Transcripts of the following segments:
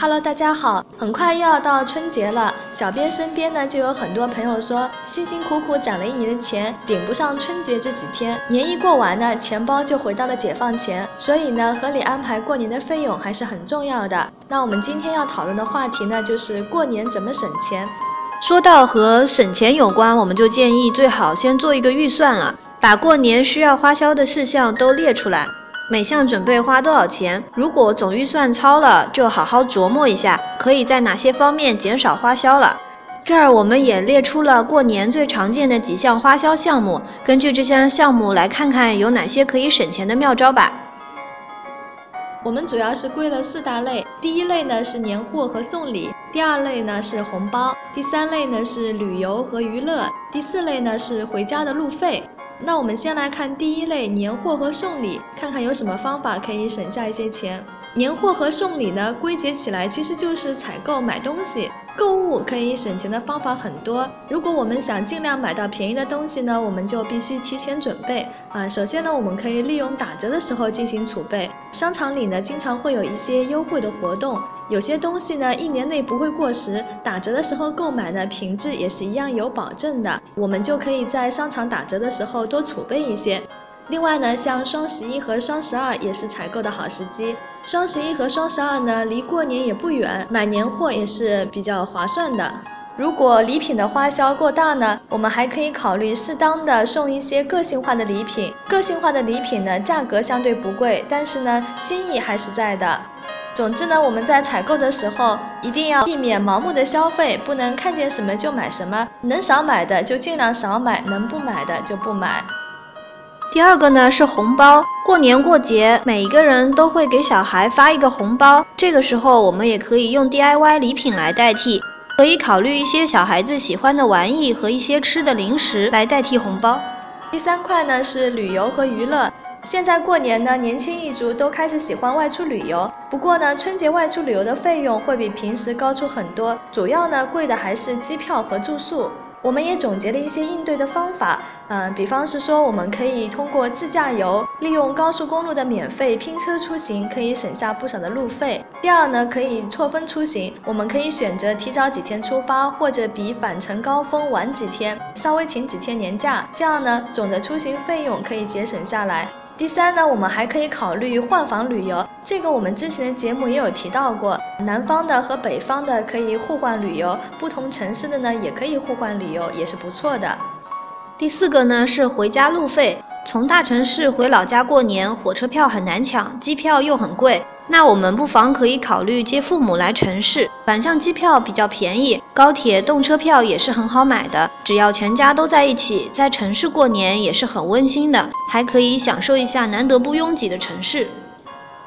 Hello，大家好，很快又要到春节了，小编身边呢就有很多朋友说，辛辛苦苦攒了一年的钱，顶不上春节这几天，年一过完呢，钱包就回到了解放前，所以呢，合理安排过年的费用还是很重要的。那我们今天要讨论的话题呢，就是过年怎么省钱。说到和省钱有关，我们就建议最好先做一个预算了，把过年需要花销的事项都列出来。每项准备花多少钱？如果总预算超了，就好好琢磨一下，可以在哪些方面减少花销了。这儿我们也列出了过年最常见的几项花销项目，根据这些项目来看看有哪些可以省钱的妙招吧。我们主要是归了四大类，第一类呢是年货和送礼，第二类呢是红包，第三类呢是旅游和娱乐，第四类呢是回家的路费。那我们先来看第一类年货和送礼，看看有什么方法可以省下一些钱。年货和送礼呢，归结起来其实就是采购买东西。购物可以省钱的方法很多。如果我们想尽量买到便宜的东西呢，我们就必须提前准备啊。首先呢，我们可以利用打折的时候进行储备。商场里呢，经常会有一些优惠的活动。有些东西呢，一年内不会过时，打折的时候购买呢，品质也是一样有保证的。我们就可以在商场打折的时候多储备一些。另外呢，像双十一和双十二也是采购的好时机。双十一和双十二呢，离过年也不远，买年货也是比较划算的。如果礼品的花销过大呢，我们还可以考虑适当的送一些个性化的礼品。个性化的礼品呢，价格相对不贵，但是呢，心意还是在的。总之呢，我们在采购的时候一定要避免盲目的消费，不能看见什么就买什么，能少买的就尽量少买，能不买的就不买。第二个呢是红包，过年过节每一个人都会给小孩发一个红包，这个时候我们也可以用 DIY 礼品来代替，可以考虑一些小孩子喜欢的玩意和一些吃的零食来代替红包。第三块呢是旅游和娱乐。现在过年呢，年轻一族都开始喜欢外出旅游。不过呢，春节外出旅游的费用会比平时高出很多，主要呢贵的还是机票和住宿。我们也总结了一些应对的方法，嗯，比方是说，我们可以通过自驾游，利用高速公路的免费拼车出行，可以省下不少的路费。第二呢，可以错峰出行，我们可以选择提早几天出发，或者比返程高峰晚几天，稍微请几天年假，这样呢，总的出行费用可以节省下来。第三呢，我们还可以考虑换房旅游，这个我们之前的节目也有提到过，南方的和北方的可以互换旅游，不同城市的呢也可以互换旅游，也是不错的。第四个呢是回家路费。从大城市回老家过年，火车票很难抢，机票又很贵。那我们不妨可以考虑接父母来城市，反向机票比较便宜，高铁动车票也是很好买的。只要全家都在一起，在城市过年也是很温馨的，还可以享受一下难得不拥挤的城市。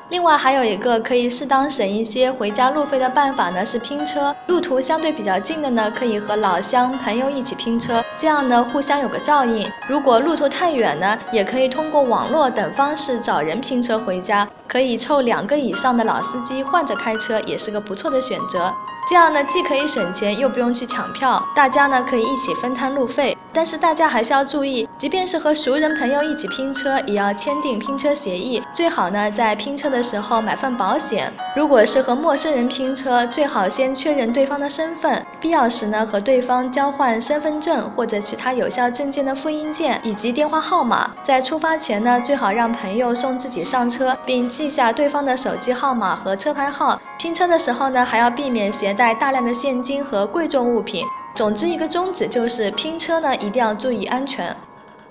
另外还有一个可以适当省一些回家路费的办法呢，是拼车。路途相对比较近的呢，可以和老乡朋友一起拼车，这样呢互相有个照应。如果路途太远呢，也可以通过网络等方式找人拼车回家，可以凑两个以上的老司机换着开车，也是个不错的选择。这样呢，既可以省钱，又不用去抢票，大家呢可以一起分摊路费。但是大家还是要注意，即便是和熟人朋友一起拼车，也要签订拼车协议。最好呢，在拼车的时候买份保险。如果是和陌生人拼车，最好先确认对方的身份，必要时呢和对方交换身份证或者其他有效证件的复印件以及电话号码。在出发前呢，最好让朋友送自己上车，并记下对方的手机号码和车牌号。拼车的时候呢，还要避免携带大量的现金和贵重物品。总之，一个宗旨就是拼车呢，一定要注意安全。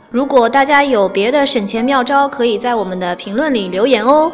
如果大家有别的省钱妙招，可以在我们的评论里留言哦。